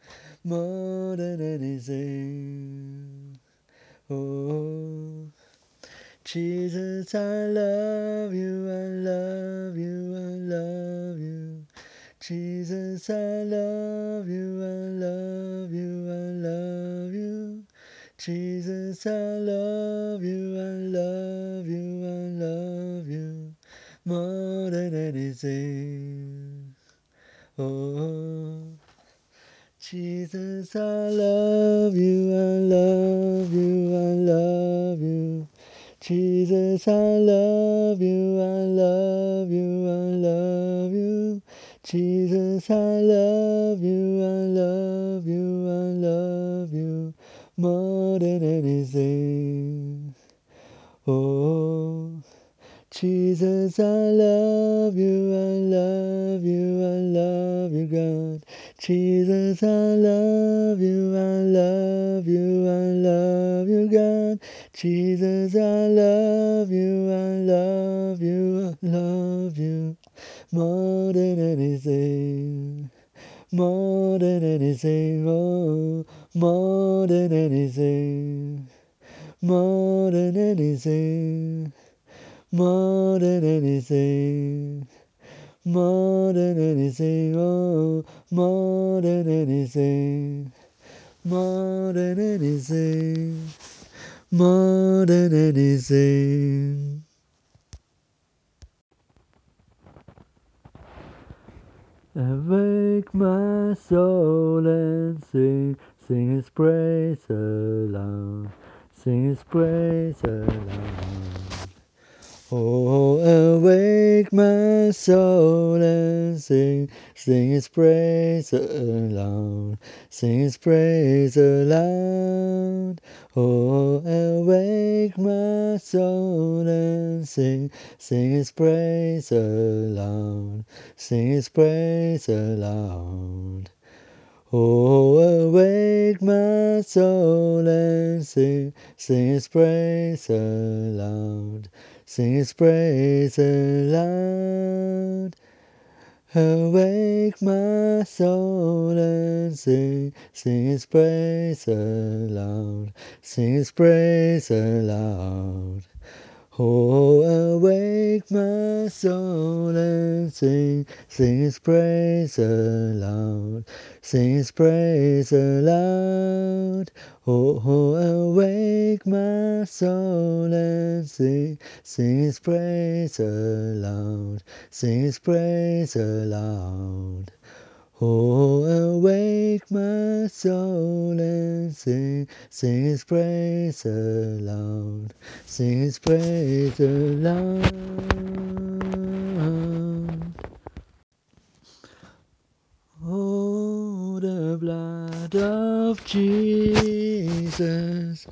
Speaker 2: more than anything. Oh, Jesus, I love you, I love you, I love you. Jesus, I love you, I love you, I love you. Jesus, I love you, more than anything. Oh, Jesus, I love you, I love you, I love you. Jesus, I love you, I love you, I love you. Jesus, I love you, Jesus, I love you, I love you, I love you, God. Jesus, I love you, I love you, I love you, God. Jesus, I love you, I love you, I love you more than anything, more than anything, oh, more than anything, more than anything, more than anything, more than anything, oh, more than anything, more than anything, more than anything. Awake my soul and sing, sing his praise aloud, sing his praise aloud. Oh, awake my soul and sing, sing his praise aloud, sing his praise aloud. Oh, awake my soul and sing, sing his praise aloud, sing his praise aloud. Oh, awake my soul and sing, sing his praise aloud, sing his praise aloud. Awake my soul and sing, sing his praise aloud, sing his praise aloud. Oh, awake my soul and sing, sing his praise aloud, sing his praise aloud. Oh, oh, awake my soul and sing, sing his praise aloud, sing his praise aloud. Oh, awake my soul and sing, sing his praise aloud, sing his praise aloud. Oh, the blood of Jesus.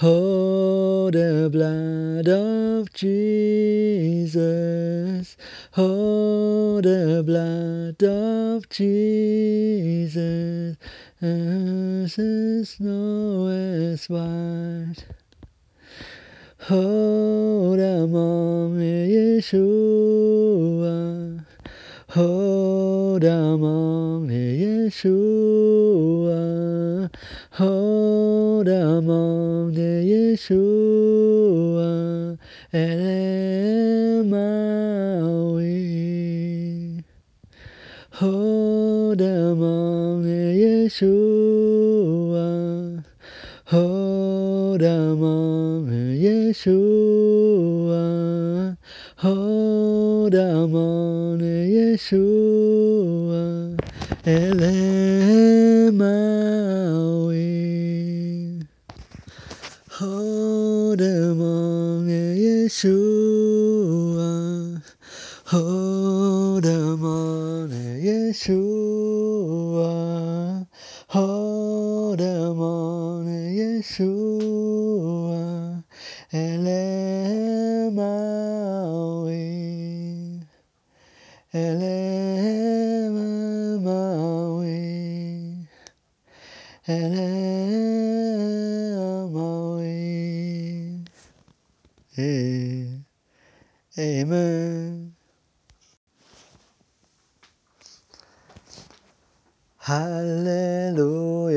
Speaker 2: Oh, the blood of Jesus. Oh, the blood of Jesus. As the snow is white. Oh, the mommy Yeshua. Oh, the mommy Yeshua. Oh, the mommy Yeshua. Elemaui. Oh, the mommy Yeshua. Oh, the mommy Yeshua. Oh, the mommy Yeshua. Elemaui. Oh, the mommy Yeshua. Oh, the mommy Yeshua. Oh, the mommy Yeshua. Himmel. Halleluja.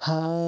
Speaker 7: Hallelujah.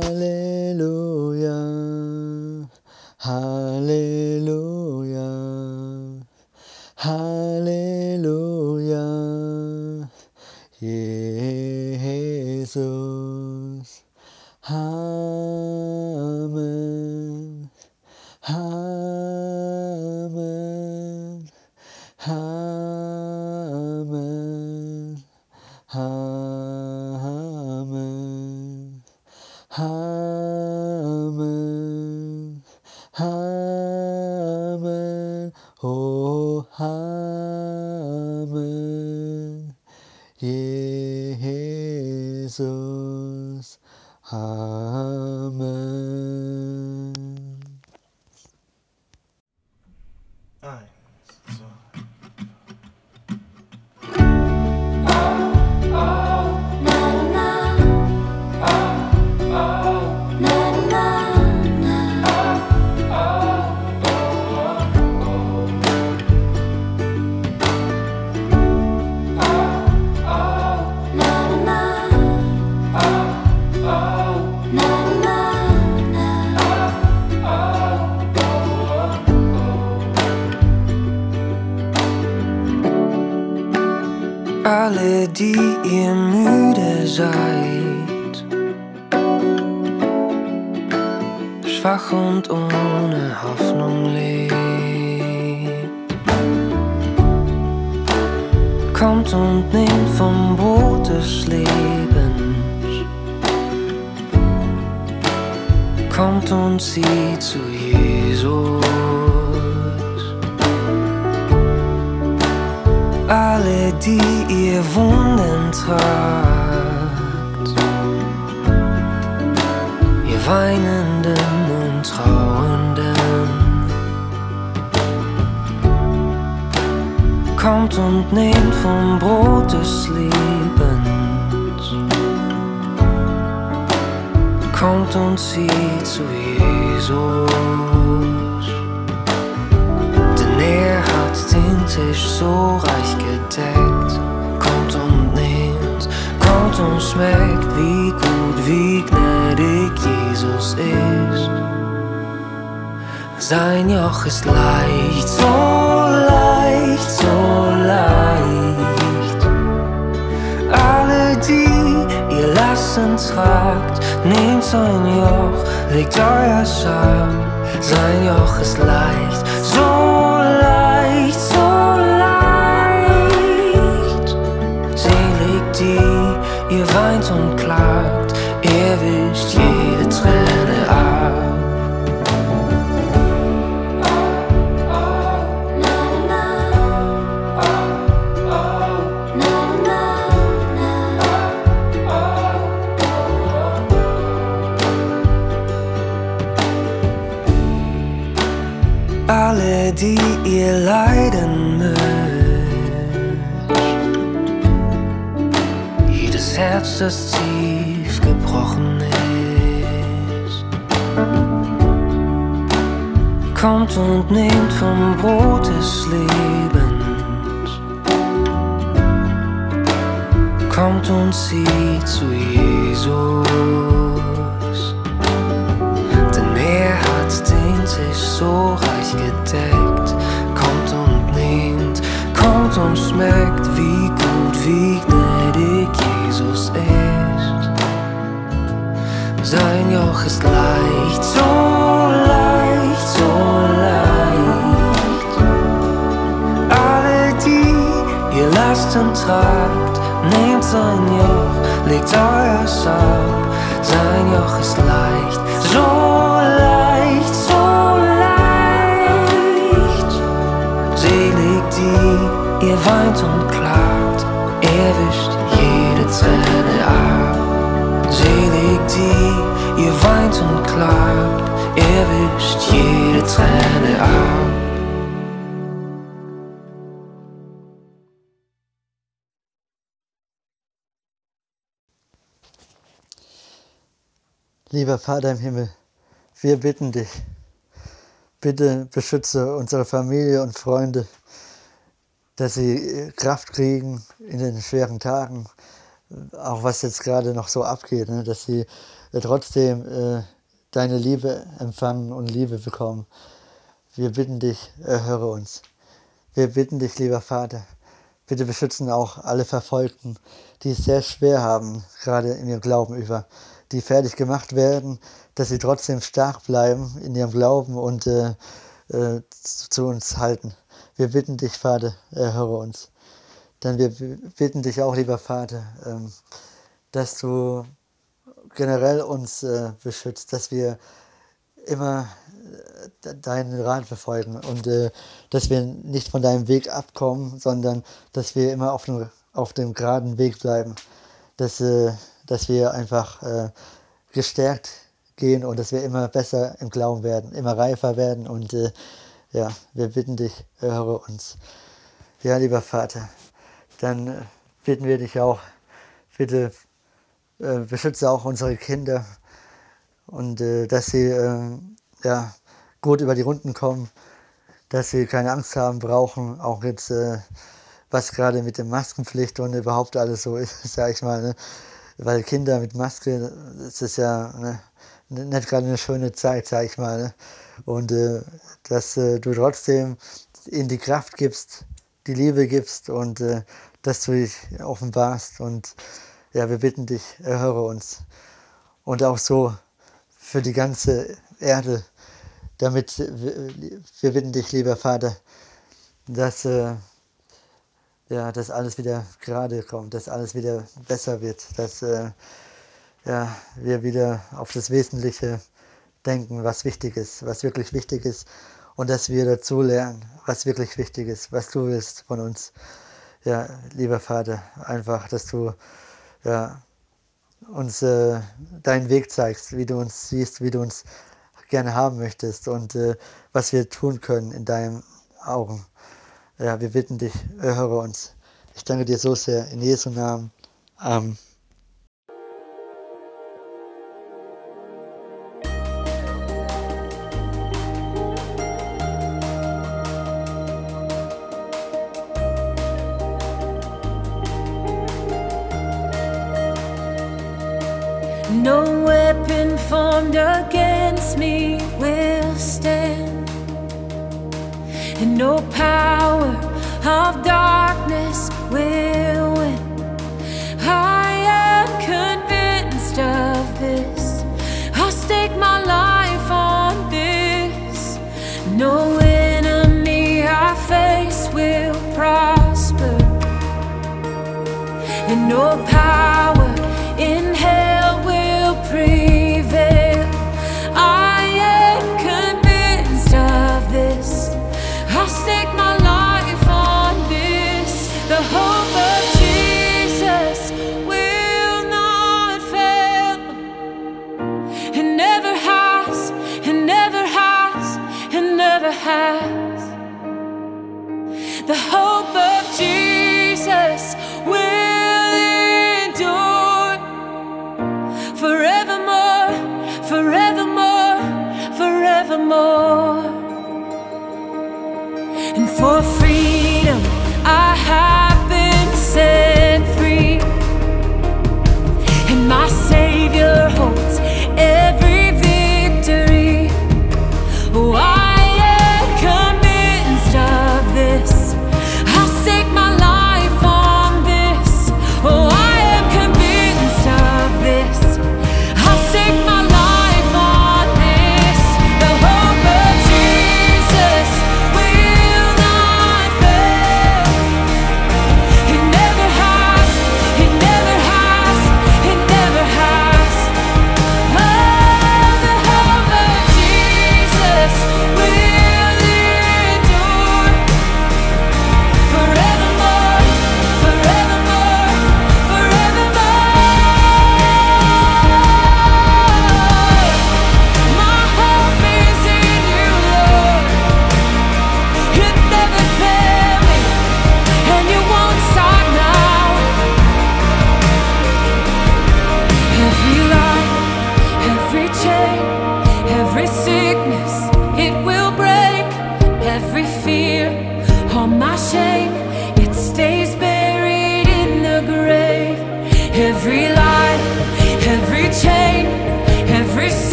Speaker 7: nehmt sein Joch, legt euer Scham. Sein Joch ist leicht, so leicht, so leicht. Selig die, ihr weint und klagt ewig. ihr leiden mögt. Jedes Herz, das tief gebrochen ist, kommt und nimmt vom Brot des Lebens. Kommt und zieht zu Jesus, denn er hat den sich so schmeckt, wie gut, wie gnädig Jesus ist. Sein Joch ist leicht, so leicht, so leicht. Alle, die ihr Lasten tragt, nehmt sein Joch, legt euer ab. Sein Joch ist leicht. Weint und klagt, er wischt jede Träne ab. Selig die, ihr weint und klagt, er wischt jede Träne ab.
Speaker 2: Lieber Vater im Himmel, wir bitten dich, bitte beschütze unsere Familie und Freunde, dass sie Kraft kriegen in den schweren Tagen, auch was jetzt gerade noch so abgeht, ne, dass sie äh, trotzdem äh, deine Liebe empfangen und Liebe bekommen. Wir bitten dich, erhöre uns. Wir bitten dich, lieber Vater, bitte beschützen auch alle Verfolgten, die es sehr schwer haben, gerade in ihrem Glauben über die fertig gemacht werden, dass sie trotzdem stark bleiben in ihrem Glauben und äh, äh, zu uns halten. Wir bitten dich, Vater, erhöre uns. Denn wir bitten dich auch, lieber Vater, ähm, dass du generell uns äh, beschützt, dass wir immer äh, deinen Rat befolgen und äh, dass wir nicht von deinem Weg abkommen, sondern dass wir immer auf dem, auf dem geraden Weg bleiben. Dass, dass wir einfach gestärkt gehen und dass wir immer besser im Glauben werden, immer reifer werden. Und ja, wir bitten dich, höre uns. Ja, lieber Vater, dann äh, bitten wir dich auch, bitte äh, beschütze auch unsere Kinder und äh, dass sie äh, ja, gut über die Runden kommen, dass sie keine Angst haben brauchen, auch jetzt äh, was gerade mit der Maskenpflicht und überhaupt alles so ist, sag ich mal. Ne? weil Kinder mit Maske, das ist ja ne, nicht gerade eine schöne Zeit, sag ich mal. Ne? Und äh, dass äh, du trotzdem ihnen die Kraft gibst, die Liebe gibst und äh, dass du dich offenbarst. Und ja, wir bitten dich, erhöre uns. Und auch so für die ganze Erde, damit wir, bitten dich, lieber Vater, dass äh, ja, dass alles wieder gerade kommt, dass alles wieder besser wird, dass äh, ja, wir wieder auf das Wesentliche denken, was wichtig ist, was wirklich wichtig ist und dass wir dazu lernen, was wirklich wichtig ist, was du willst von uns. Ja, lieber Vater, einfach, dass du ja, uns äh, deinen Weg zeigst, wie du uns siehst, wie du uns gerne haben möchtest und äh, was wir tun können in deinen Augen. Ja, wir bitten dich, höre uns. Ich danke dir so sehr in Jesu Namen. Amen. sky.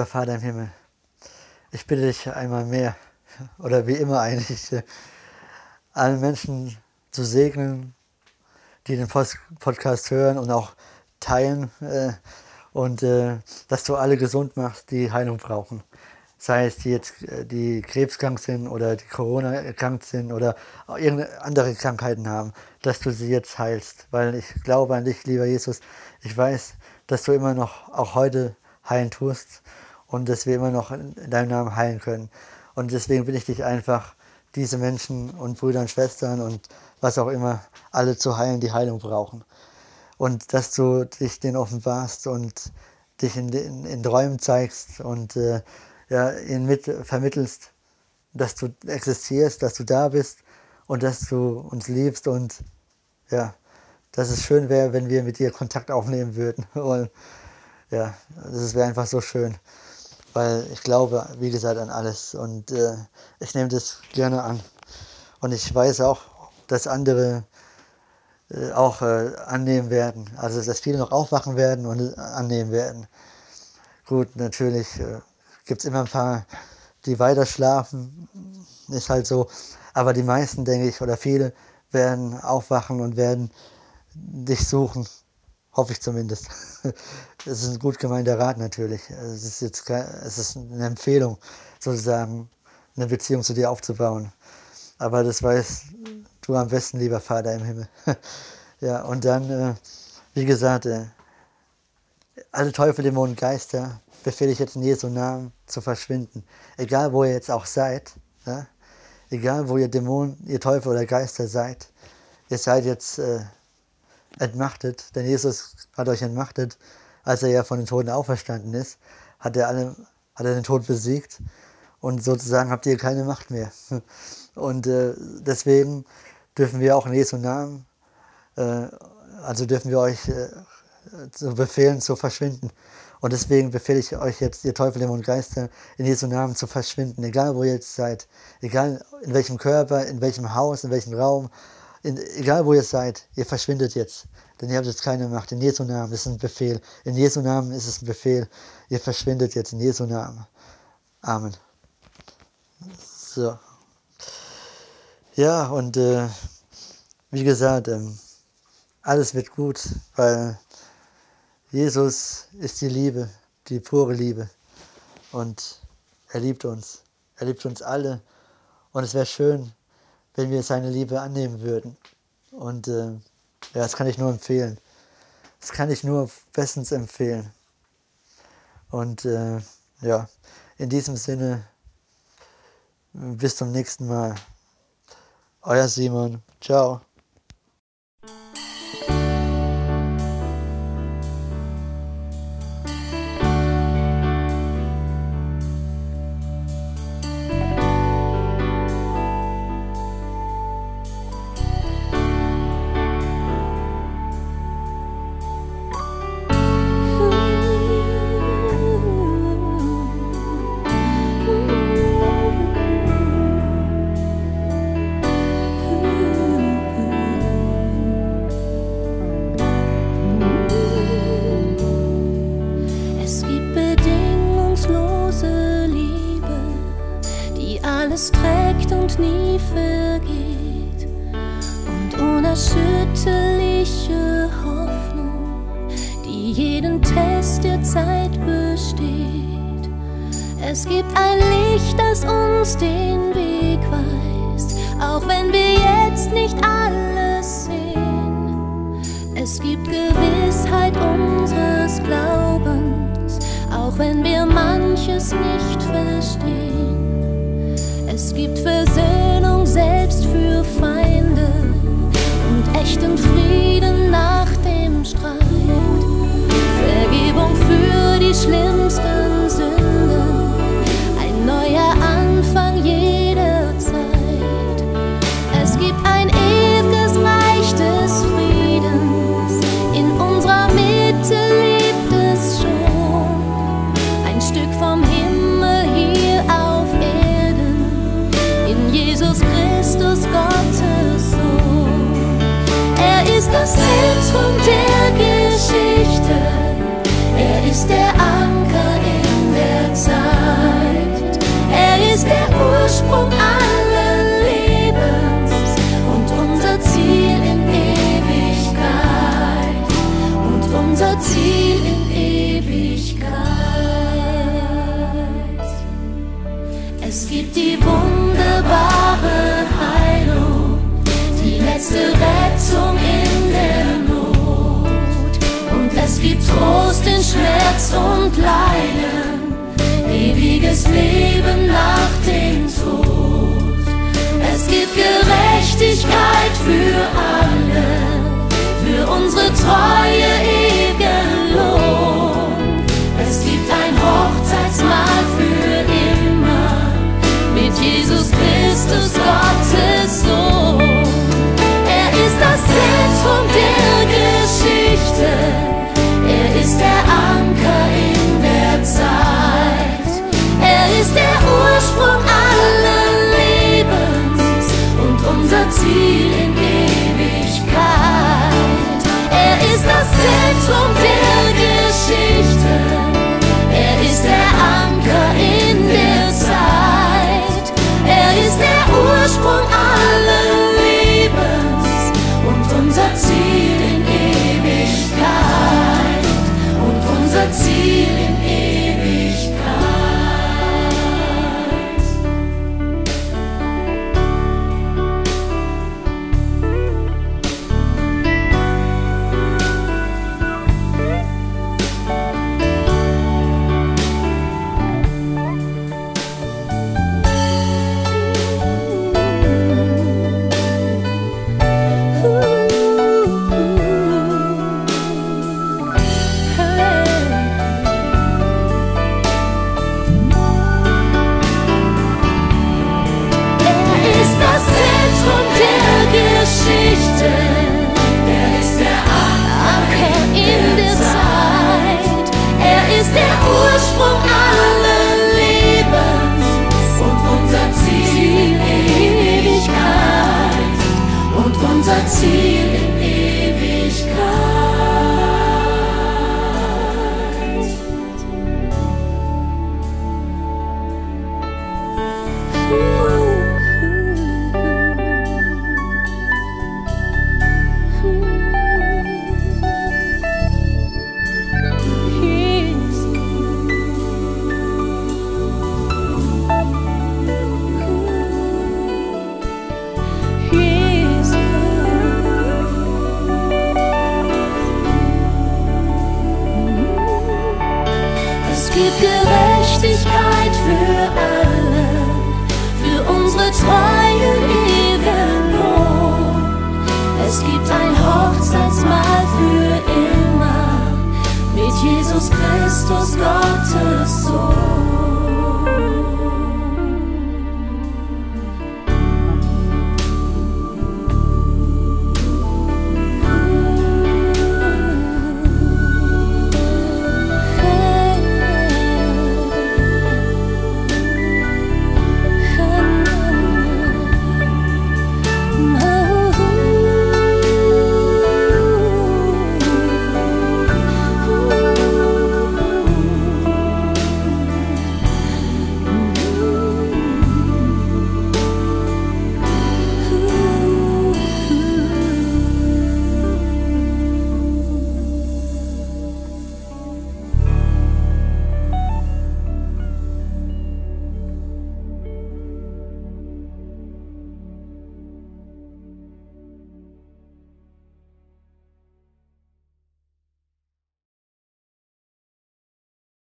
Speaker 2: Lieber Vater im Himmel, ich bitte dich einmal mehr, oder wie immer eigentlich, allen Menschen zu segnen, die den Podcast hören und auch teilen äh, und äh, dass du alle gesund machst, die Heilung brauchen. Sei es die jetzt, äh, die krebskrank sind oder die Corona erkrankt sind oder auch irgendeine andere Krankheiten haben, dass du sie jetzt heilst. Weil ich glaube an dich, lieber Jesus. Ich weiß, dass du immer noch, auch heute, heilen tust und dass wir immer noch in in deinem Namen heilen können. Und deswegen will ich dich einfach, diese Menschen und Brüder und Schwestern und was auch immer, alle zu heilen, die Heilung brauchen. Und dass du dich denen offenbarst und dich in, in, in Träumen zeigst und äh, ja, ihnen mit vermittelst, dass du existierst, dass du da bist und dass du uns liebst und ja, dass es schön wäre, wenn wir mit dir Kontakt aufnehmen würden. Und ja, das wäre einfach so schön, weil ich glaube, wie gesagt, an alles und äh, ich nehme das gerne an. Und ich weiß auch, dass andere äh, auch äh, annehmen werden, also dass viele noch aufwachen werden und annehmen werden. Gut, natürlich äh, gibt es immer ein paar, die weiter schlafen, ist halt so, aber die meisten, denke ich, oder viele werden aufwachen und werden dich suchen. Hoffe ich zumindest. Es ist ein gut gemeinter Rat natürlich. Es ist jetzt es ist eine Empfehlung, sozusagen eine Beziehung zu dir aufzubauen. Aber das weißt du am besten, lieber Vater im Himmel. Ja, und dann, äh, wie gesagt, äh, alle Teufel, Dämonen, Geister befehle ich jetzt in Jesu Namen zu verschwinden. Egal, wo ihr jetzt auch seid, ja? egal, wo ihr Dämonen, ihr Teufel oder Geister seid, ihr seid jetzt äh, entmachtet, denn Jesus hat euch entmachtet, als er ja von den Toten auferstanden ist, hat er, alle, hat er den Tod besiegt. Und sozusagen habt ihr keine Macht mehr. Und äh, deswegen dürfen wir auch in Jesu Namen, äh, also dürfen wir euch äh, zu befehlen, zu verschwinden. Und deswegen befehle ich euch jetzt, ihr Teufel, Dämonen und Geister, in Jesu Namen zu verschwinden, egal wo ihr jetzt seid, egal in welchem Körper, in welchem Haus, in welchem Raum, in, egal wo ihr seid, ihr verschwindet jetzt, denn ihr habt jetzt keine Macht. In Jesu Namen ist es ein Befehl. In Jesu Namen ist es ein Befehl. Ihr verschwindet jetzt in Jesu Namen. Amen. So. Ja, und äh, wie gesagt, ähm, alles wird gut, weil Jesus ist die Liebe, die pure Liebe. Und er liebt uns. Er liebt uns alle. Und es wäre schön, wenn wir seine Liebe annehmen würden. Und äh, ja, das kann ich nur empfehlen. Das kann ich nur bestens empfehlen. Und äh, ja, in diesem Sinne, bis zum nächsten Mal. Euer Simon. Ciao.
Speaker 1: Jeden Test der Zeit besteht. Es gibt ein Licht, das uns den Weg weist, auch wenn wir jetzt nicht alles sehen. Es gibt Gewissheit unseres Glaubens, auch wenn wir manches nicht verstehen. Es gibt Versöhnung selbst für Feinde und echten Frieden nach schlimmsten Sünden, ein neuer Anfang jederzeit. Es gibt ein ewiges Reich des Friedens, in unserer Mitte lebt es schon. Ein Stück vom Himmel hier auf Erden, in Jesus Christus Gottes Sohn. Er ist das Zentrum der letzte Rettung in der Not. Und es gibt Trost in Schmerz und Leiden, ewiges Leben nach dem Tod. Es gibt Gerechtigkeit für alle, für unsere Treue ewigen Lohn. Es gibt ein Hochzeitsmahl für immer mit Jesus Christus, Gottes Sohn. Zentrum der Geschichte. Er ist der Anker in der Zeit. Er ist der Ursprung aller Lebens und unser Ziel in Ewigkeit. Er ist das Zentrum der Geschichte. Er ist der Anker in der Zeit. Er ist der Ursprung allen Brasil.